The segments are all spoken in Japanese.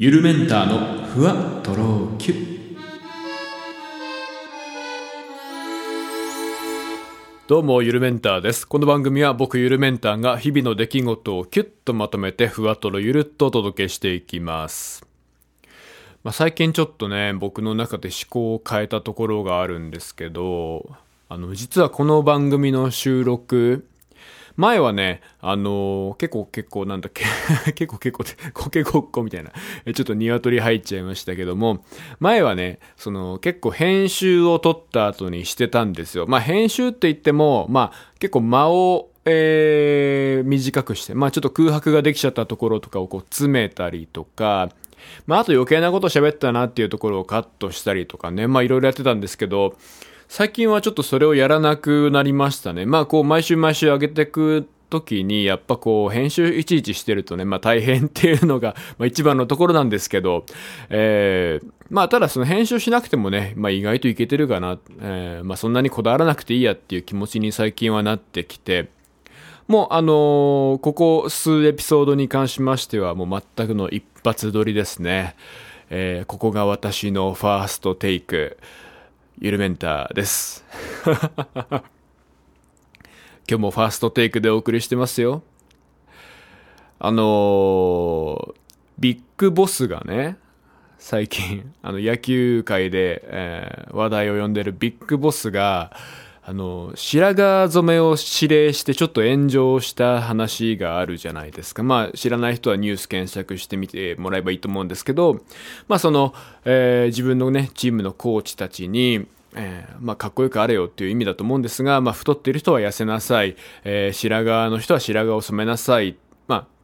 ゆるメンターのふわとろきゅどうも、ゆるメンターです。この番組は僕ゆるメンターが日々の出来事をキュッとまとめてふわとろゆるっとお届けしていきます。まあ、最近ちょっとね、僕の中で思考を変えたところがあるんですけど、あの、実はこの番組の収録、前はね、あのー結構結構なんだっけ、結構結構って、コケごっこみたいな、ちょっと鶏入っちゃいましたけども、前はね、その結構編集を取った後にしてたんですよ。まあ編集って言っても、まあ結構間を、えー短くして、まあちょっと空白ができちゃったところとかをこう詰めたりとか、まああと余計なこと喋ったなっていうところをカットしたりとかね、まあいろいろやってたんですけど、最近はちょっとそれをやらなくなりましたね。まあこう毎週毎週上げていく時にやっぱこう編集いちいちしてるとね、まあ大変っていうのが、一番のところなんですけど、えー、まあただその編集しなくてもね、まあ意外といけてるかな、えー、まあそんなにこだわらなくていいやっていう気持ちに最近はなってきて、もうあのーここ数エピソードに関しましてはもう全くの一発撮りですね。えーここが私のファーストテイク。ゆるメンターです。今日もファーストテイクでお送りしてますよ。あのービッグボスがね、最近、あの、野球界で、えー話題を呼んでるビッグボスが、あの、白髪染めを指令してちょっと炎上した話があるじゃないですか。まあ、知らない人はニュース検索してみてもらえばいいと思うんですけど、まあ、その、えー自分のね、チームのコーチたちに、えーまあ、かっこよくあれよっていう意味だと思うんですが、まあ、太っている人は痩せなさい、えー白髪の人は白髪を染めなさい、って、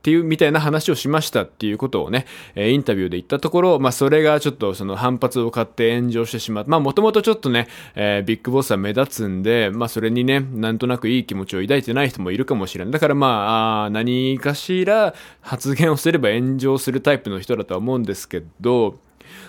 っていうみたいな話をしましたっていうことをね、えインタビューで言ったところ、まあ、それがちょっとその反発を買って炎上してしまって、まあ、もともとちょっとね、えービッグボスは目立つんで、まあ、それにね、なんとなくいい気持ちを抱いてない人もいるかもしれない。だからまあ、あ何かしら発言をすれば炎上するタイプの人だとは思うんですけど、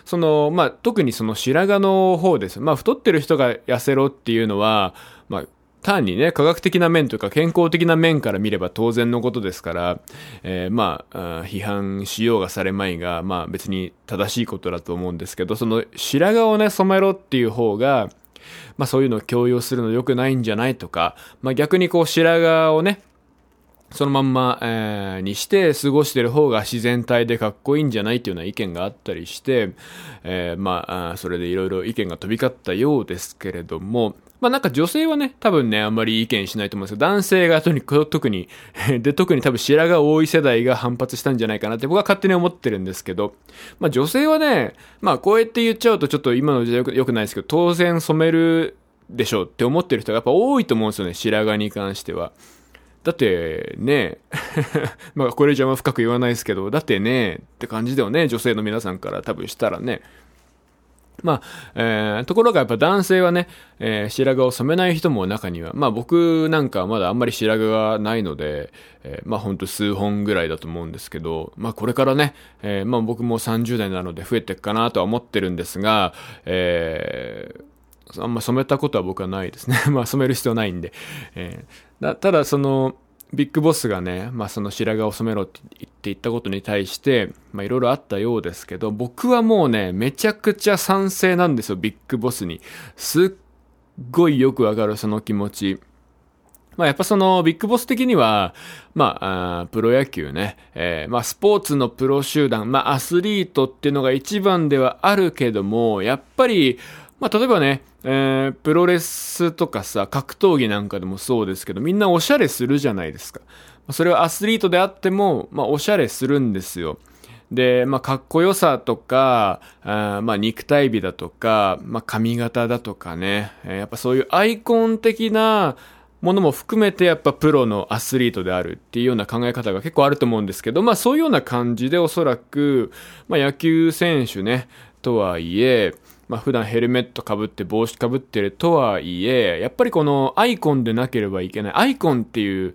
その、まあ、特にその白髪の方です。まあ、太ってる人が痩せろっていうのは、まあ、単にね、科学的な面というか健康的な面から見れば当然のことですから、えーまあ、批判しようがされまいが、まあ別に正しいことだと思うんですけど、その白髪をね、染めろっていう方が、まあそういうのを強要するの良くないんじゃないとか、まあ逆にこう白髪をね、そのまんま、えーにして過ごしてる方が自然体でかっこいいんじゃないっていうような意見があったりして、えーまあ、それでいろいろ意見が飛び交ったようですけれども、まあなんか女性はね、多分ね、あんまり意見しないと思うんですけど、男性がとにかく特に、で、特に多分白髪多い世代が反発したんじゃないかなって僕は勝手に思ってるんですけど、まあ女性はね、まあこうやって言っちゃうとちょっと今の時代よくよくないですけど、当然染めるでしょうって思ってる人がやっぱ多いと思うんですよね、白髪に関しては。だってね、まあこれ以上あんま深く言わないですけど、だってね、って感じだよね、女性の皆さんから多分したらね。まあ、えーところがやっぱ男性はね、えー白髪を染めない人も中には、まあ僕なんかはまだあんまり白髪がないので、えーまあほんと数本ぐらいだと思うんですけど、まあこれからね、えーまあ僕も30代なので増えていくかなとは思ってるんですが、えーあんま染めたことは僕はないですね。まあ染める必要ないんで。えーただその、ビッグボスがね、まあその白髪を染めろって言って言ったことに対して、まあいろいろあったようですけど、僕はもうね、めちゃくちゃ賛成なんですよ、ビッグボスに。すっごいよくわかる、その気持ち。まあやっぱそのビッグボス的には、まあ、あプロ野球ね、えーまあスポーツのプロ集団、まあアスリートっていうのが一番ではあるけども、やっぱり、まあ例えばね、えープロレスとかさ、格闘技なんかでもそうですけど、みんなおしゃれするじゃないですか。それはアスリートであっても、まあおしゃれするんですよ。で、まあ、かっこよさとか、あまあ、肉体美だとか、まあ、髪型だとかね、えーやっぱそういうアイコン的なものも含めてやっぱプロのアスリートであるっていうような考え方が結構あると思うんですけど、まあそういうような感じでおそらく、まあ野球選手ね、とはいえ、まあ普段ヘルメットかぶって帽子かぶってるとはいえ、やっぱりこのアイコンでなければいけない。アイコンっていう、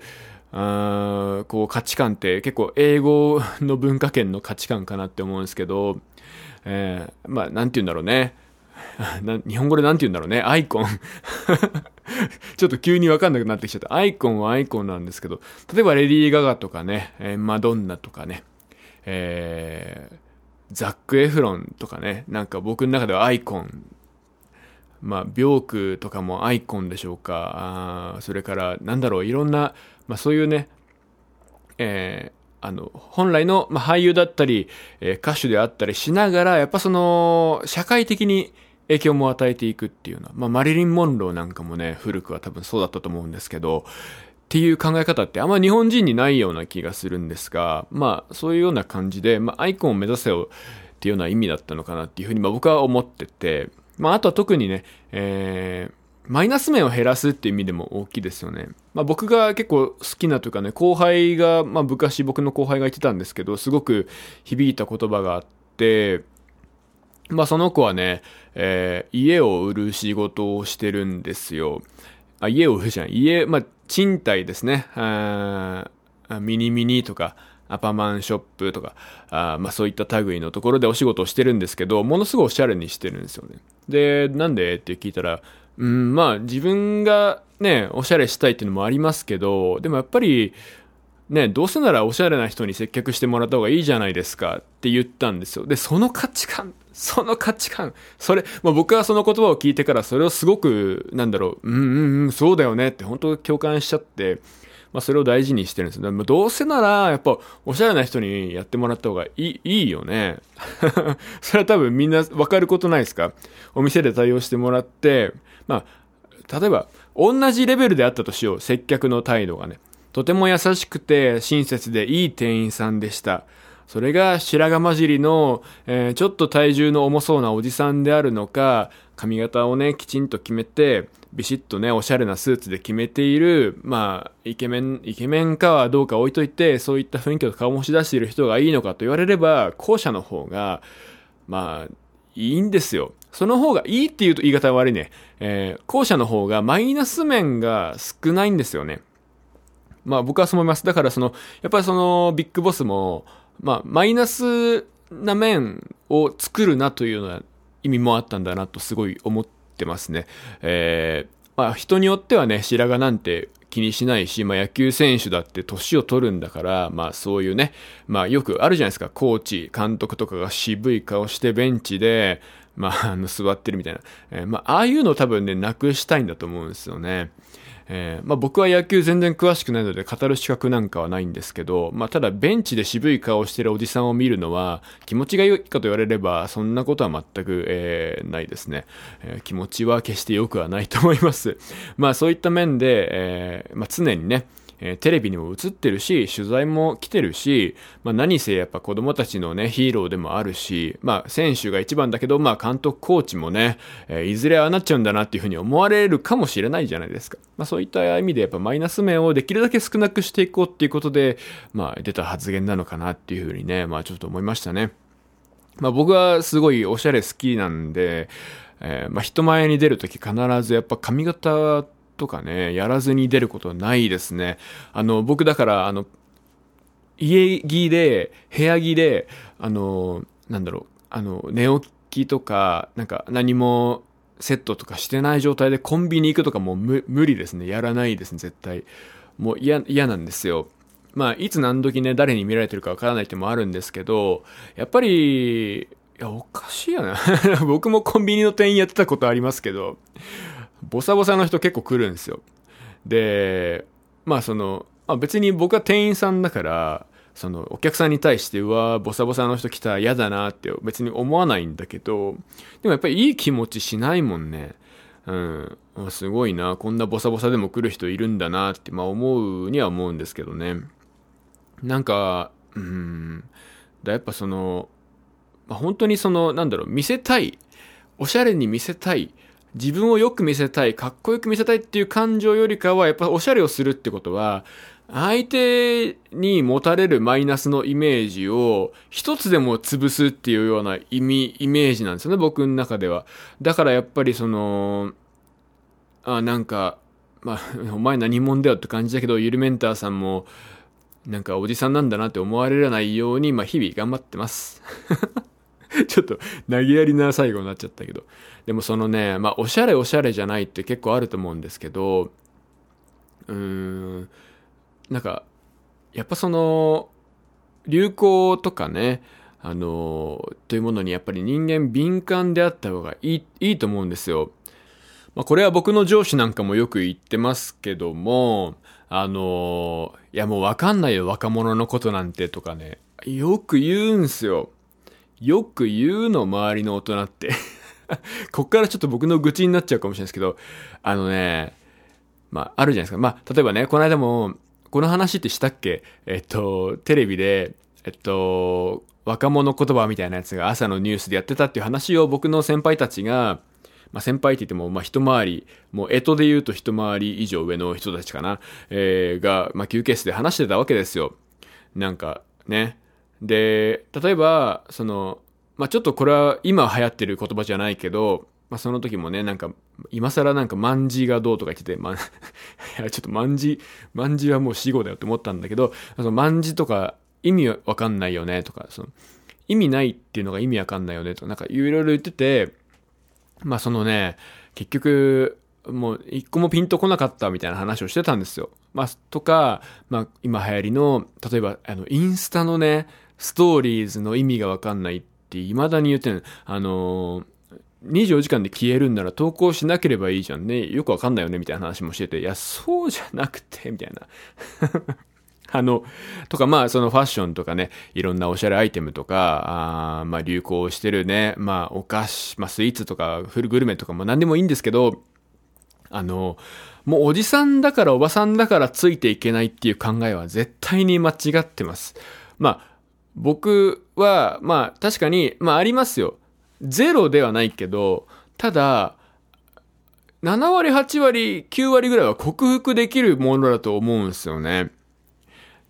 あこう価値観って結構英語の文化圏の価値観かなって思うんですけど、えーまあなんて言うんだろうね。日本語でなんて言うんだろうね。アイコン。ちょっと急にわかんなくなってきちゃった。アイコンはアイコンなんですけど、例えばレディー・ガガとかね、えーマドンナとかね、えーザック・エフロンとかね、なんか僕の中ではアイコン。まあ、ビョークとかもアイコンでしょうか。あそれから、なんだろう、いろんな、まあそういうね、えー、あの、本来の、まあ、俳優だったり、えー、歌手であったりしながら、やっぱその、社会的に影響も与えていくっていうのは、まあ、マリリン・モンローなんかもね、古くは多分そうだったと思うんですけど、っていう考え方ってあんま日本人にないような気がするんですが、まあそういうような感じで、まあアイコンを目指せよっていうような意味だったのかなっていうふうに、まあ僕は思ってて、まああとは特にね、えー、マイナス面を減らすっていう意味でも大きいですよね。まあ僕が結構好きなというかね、後輩が、まあ昔僕の後輩が言ってたんですけど、すごく響いた言葉があって、まあその子はね、えー、家を売る仕事をしてるんですよ。あ、家を売るじゃん。家、まあ賃貸ですね。ミニミニとか、アパマンショップとか、あまあそういった類のところでお仕事をしてるんですけど、ものすごいおしゃれにしてるんですよね。で、なんで？って聞いたら、うん、まあ自分がね、おしゃれしたいっていうのもありますけど、でもやっぱり、ね、どうせならおしゃれな人に接客してもらった方がいいじゃないですかって言ったんですよ。で、その価値観、その価値観、それ、まあ、僕はその言葉を聞いてからそれをすごく、なんだろう、うんうんうん、そうだよねって本当共感しちゃって、まあ、それを大事にしてるんですよ。どうせなら、やっぱ、おしゃれな人にやってもらった方がいい、いいよね。それは多分みんなわかることないですか？お店で対応してもらって、まあ、例えば、同じレベルであったとしよう。接客の態度がね。とても優しくて親切でいい店員さんでした。それが白髪混じりの、えー、ちょっと体重の重そうなおじさんであるのか、髪型をね、きちんと決めて、ビシッとね、おしゃれなスーツで決めている、まあ、イケメン、イケメンかはどうか置いといて、そういった雰囲気を醸し出している人がいいのかと言われれば、後者の方が、まあ、いいんですよ。その方がいいって言うと言い方悪いね。えー、後者の方がマイナス面が少ないんですよね。まあ僕はそう思います。だからその、やっぱりそのビッグボスも、まあ、マイナスな面を作るなというような意味もあったんだなとすごい思ってますね。えー、まあ、人によってはね、白髪なんて気にしないし、まあ、野球選手だって年を取るんだから、まあそういうね、まあよくあるじゃないですか、コーチ、監督とかが渋い顔してベンチで、まあ、あの、座ってるみたいな。えー、まあ、ああいうのを多分ね、なくしたいんだと思うんですよね。えー、まあ、僕は野球全然詳しくないので語る資格なんかはないんですけど、まあ、ただベンチで渋い顔してるおじさんを見るのは気持ちが良いかと言われればそんなことは全く、えー、ないですね、えー、気持ちは決して良くはないと思います。まあそういった面で、えまあ、常にね、えー、テレビにも映ってるし、取材も来てるし、まあ何せやっぱ子供たちのね、ヒーローでもあるし、まあ選手が一番だけど、まあ監督、コーチもね、えー、いずれああなっちゃうんだなっていうふうに思われるかもしれないじゃないですか。まあそういった意味でやっぱマイナス面をできるだけ少なくしていこうっていうことで、まあ出た発言なのかなっていうふうにね、まあちょっと思いましたね。まあ僕はすごいおしゃれ好きなんで、えー、まあ人前に出るとき必ずやっぱ髪型とかね、やらずに出ることはないですね。あの、僕だから、あの、家着で、部屋着で、あの、なんだろう、あの、寝起きとか、なんか何もセットとかしてない状態でコンビニ行くとかもう無理ですね。やらないですね、絶対。もう嫌、嫌なんですよ。まあ、いつ何時ね、誰に見られてるかわからないってもあるんですけど、やっぱり、いや、おかしいよな。僕もコンビニの店員やってたことありますけど、ボサボサの人結構来るんですよ。で、まあその、まあ、別に僕は店員さんだから、そのお客さんに対して、うわ、ボサボサの人来たら嫌だなって別に思わないんだけど、でもやっぱりいい気持ちしないもんね。うん。すごいな。こんなボサボサでも来る人いるんだなって、まあ思うには思うんですけどね。なんか、うん。だやっぱその、まあ、本当にその、なんだろう、見せたい。おしゃれに見せたい。自分をよく見せたい、かっこよく見せたいっていう感情よりかは、やっぱおしゃれをするってことは、相手に持たれるマイナスのイメージを一つでも潰すっていうような意味、イメージなんですよね、僕の中では。だからやっぱりその、あ、なんか、まあ、お前何者だよって感じだけど、ゆるメンターさんも、なんかおじさんなんだなって思われないように、まあ日々頑張ってます。ちょっと投げやりな最後になっちゃったけど。でもそのね、まあ、おしゃれおしゃれじゃないって結構あると思うんですけど、うーん、なんか、やっぱその、流行とかね、あの、というものにやっぱり人間敏感であった方がいい、いいと思うんですよ。まあ、これは僕の上司なんかもよく言ってますけども、あの、いやもうわかんないよ、若者のことなんてとかね、よく言うんすよ。よく言うの、周りの大人って。こっからちょっと僕の愚痴になっちゃうかもしれないですけど、あのね、まあ、あるじゃないですか。まあ、例えばね、この間も、この話ってしたっけ？えっと、テレビで、えっと、若者言葉みたいなやつが朝のニュースでやってたっていう話を僕の先輩たちが、まあ、先輩って言っても、まあ、一回り、もう、えとで言うと一回り以上上の人たちかな、えー、が、まあ、休憩室で話してたわけですよ。なんか、ね。で、例えば、その、まあ、ちょっとこれは今流行ってる言葉じゃないけど、まあ、その時もね、なんか、今更なんか、万字がどうとか言ってて、まあ、いや、ちょっと万字、万字はもう死語だよって思ったんだけど、その万字とか意味わかんないよねとか、その、意味ないっていうのが意味わかんないよねとか、なんかいろいろ言ってて、まあそのね、結局、もう一個もピンとこなかったみたいな話をしてたんですよ。まあ、とか、まあ今流行りの、例えばあの、インスタのね、ストーリーズの意味がわかんないって未だに言ってるあのー、24時間で消えるんなら投稿しなければいいじゃんね。よくわかんないよねみたいな話もしてて、いや、そうじゃなくて、みたいな。あの、とか、まあ、そのファッションとかね、いろんなおしゃれアイテムとか、あまあ、流行してるね、まあ、お菓子、まあ、スイーツとか、フルグルメとかも何でもいいんですけど、あの、もうおじさんだからおばさんだからついていけないっていう考えは絶対に間違ってます。まあ、僕は、まあ、確かに、まあ、ありますよ。ゼロではないけど、ただ、7割、8割、9割ぐらいは克服できるものだと思うんですよね。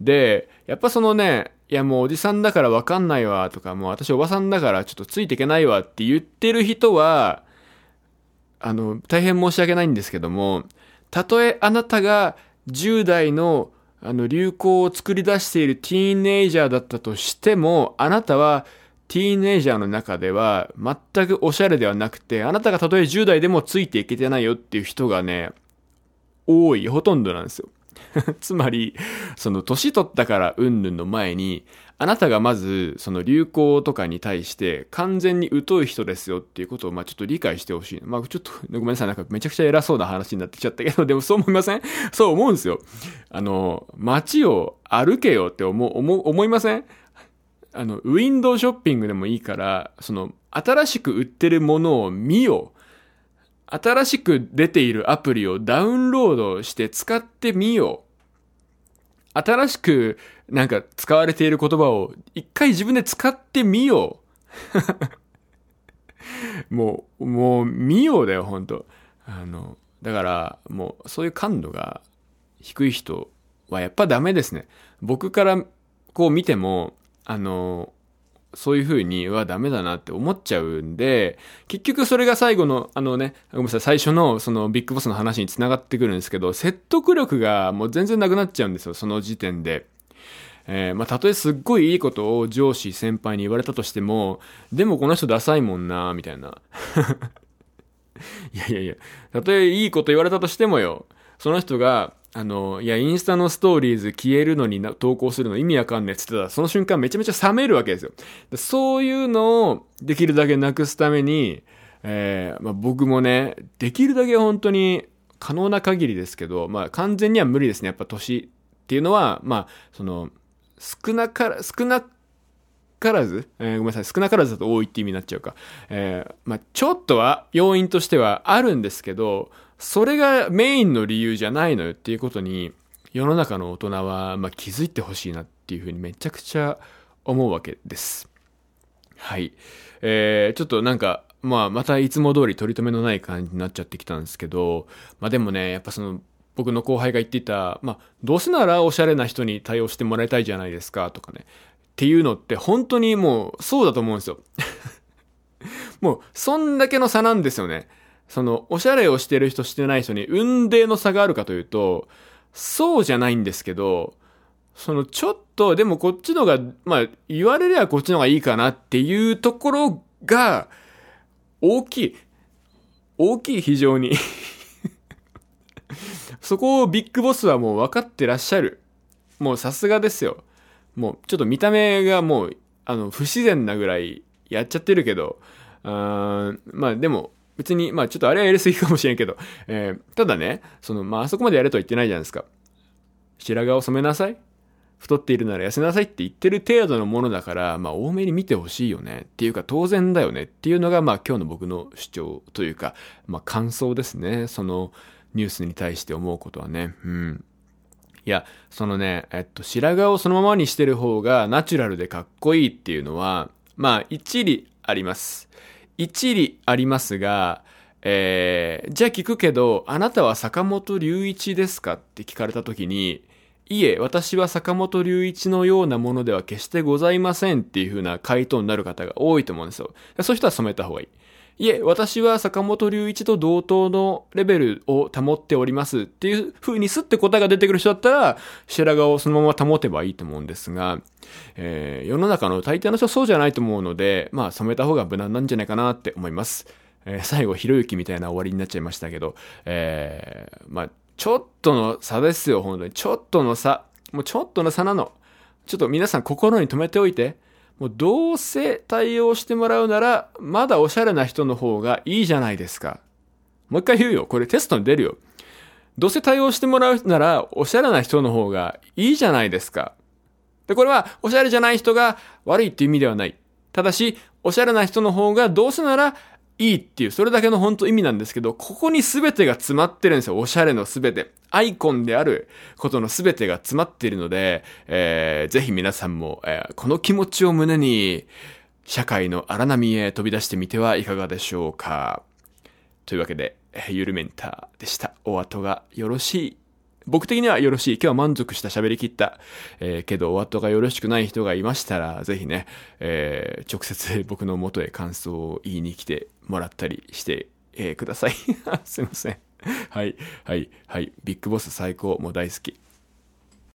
で、やっぱそのね、いやもうおじさんだからわかんないわとか、もう私おばさんだからちょっとついていけないわって言ってる人は、あの、大変申し訳ないんですけども、たとえあなたが10代のあの流行を作り出しているティーンエイジャーだったとしても、あなたはティーンエイジャーの中では全くおしゃれではなくて、あなたがたとえ10代でもついていけてないよっていう人がね、多い、ほとんどなんですよ。つまり、その年取ったからうんぬんの前に、あなたがまず、その流行とかに対して完全に疎い人ですよっていうことを、まあちょっと理解してほしい。まあちょっと、ごめんなさい、なんかめちゃくちゃ偉そうな話になってきちゃったけど、でもそう思いません？そう思うんですよ。あの、街を歩けよって思、思、思いません？あの、ウィンドウショッピングでもいいから、その、新しく売ってるものを見よう。新しく出ているアプリをダウンロードして使ってみよう。新しくなんか使われている言葉を一回自分で使ってみよう。もう、もう見ようだよ、ほんと。あの、だからもうそういう感度が低い人はやっぱダメですね。僕からこう見ても、あの、そういう風にはダメだなって思っちゃうんで、結局それが最後の、あのね、ごめんなさい、最初のそのビッグボスの話に繋がってくるんですけど、説得力がもう全然なくなっちゃうんですよ、その時点で。えー、まあ、たとえすっごいいいことを上司、先輩に言われたとしても、でもこの人ダサいもんな、みたいな。いやいやいや、たとえいいこと言われたとしてもよ、その人が、あの、いや、インスタのストーリーズ消えるのに投稿するの意味わかんねえって言ってたら、その瞬間めちゃめちゃ冷めるわけですよ。そういうのをできるだけなくすために、えー、まあ、僕もね、できるだけ本当に可能な限りですけど、まあ完全には無理ですね。やっぱ年っていうのは、まあ、その、少なから、少なからず、えー、ごめんなさい、少なからずだと多いって意味になっちゃうか。えー、まあ、ちょっとは要因としてはあるんですけど、それがメインの理由じゃないのよっていうことに、世の中の大人は、まあ、気づいてほしいなっていうふうにめちゃくちゃ思うわけです。はい。えー、ちょっとなんか、まあ、またいつも通り取り留めのない感じになっちゃってきたんですけど、まあでもね、やっぱその、僕の後輩が言っていた、まあ、どうせならおしゃれな人に対応してもらいたいじゃないですか、とかね。っていうのって本当にもうそうだと思うんですよ。もう、そんだけの差なんですよね。その、おしゃれをしてる人してない人に運命の差があるかというと、そうじゃないんですけど、そのちょっと、でもこっちのが、まあ、言われりゃこっちのがいいかなっていうところが、大きい。大きい、非常に そこをビッグボスはもう分かってらっしゃる。もうさすがですよ。もうちょっと見た目がもうあの、不自然なぐらいやっちゃってるけど、あまあでも、別に、まあちょっとあれはやりすぎかもしれんけど、えー、ただね、その、まああそこまでやれとは言ってないじゃないですか。白髪を染めなさい太っているなら痩せなさいって言ってる程度のものだから、まあ多めに見てほしいよねっていうか当然だよねっていうのが、まあ今日の僕の主張というか、まあ感想ですね。そのニュースに対して思うことはね。うん。いや、そのね、えっと、白髪をそのままにしてる方がナチュラルでかっこいいっていうのは、まあ一理あります。一理ありますが、えー、じゃあ聞くけど、あなたは坂本龍一ですかって聞かれた時に、いえ、私は坂本龍一のようなものでは決してございませんっていう風な回答になる方が多いと思うんですよ。そういう人は染めた方がいい。いえ、私は坂本龍一と同等のレベルを保っておりますっていう風にすって答えが出てくる人だったら、白髪をそのまま保てばいいと思うんですが、えー、世の中の大抵の人はそうじゃないと思うので、まあ染めた方が無難なんじゃないかなって思います。えー、最後、ひろゆきみたいな終わりになっちゃいましたけど、えー、まあちょっとの差ですよ、本当に。ちょっとの差。もうちょっとの差なの。ちょっと皆さん心に留めておいて。もうどうせ対応してもらうなら、まだおしゃれな人の方がいいじゃないですか。もう一回言うよ。これテストに出るよ。どうせ対応してもらうなら、おしゃれな人の方がいいじゃないですか。で、これは、おしゃれじゃない人が悪いって意味ではない。ただし、おしゃれな人の方がどうせならいいっていう、それだけの本当意味なんですけど、ここに全てが詰まってるんですよ。おしゃれの全て。アイコンであることの全てが詰まっているので、えー、ぜひ皆さんも、えー、この気持ちを胸に、社会の荒波へ飛び出してみてはいかがでしょうか。というわけで、ゆるメンターでした。お後がよろしい僕的にはよろしい。今日は満足した喋りきった。えー、けど、お後がよろしくない人がいましたら、ぜひね、えー、直接 僕の元へ感想を言いに来てもらったりして、えー、ください。すいません。はい、はい、はい。ビッグボス最高。もう大好き。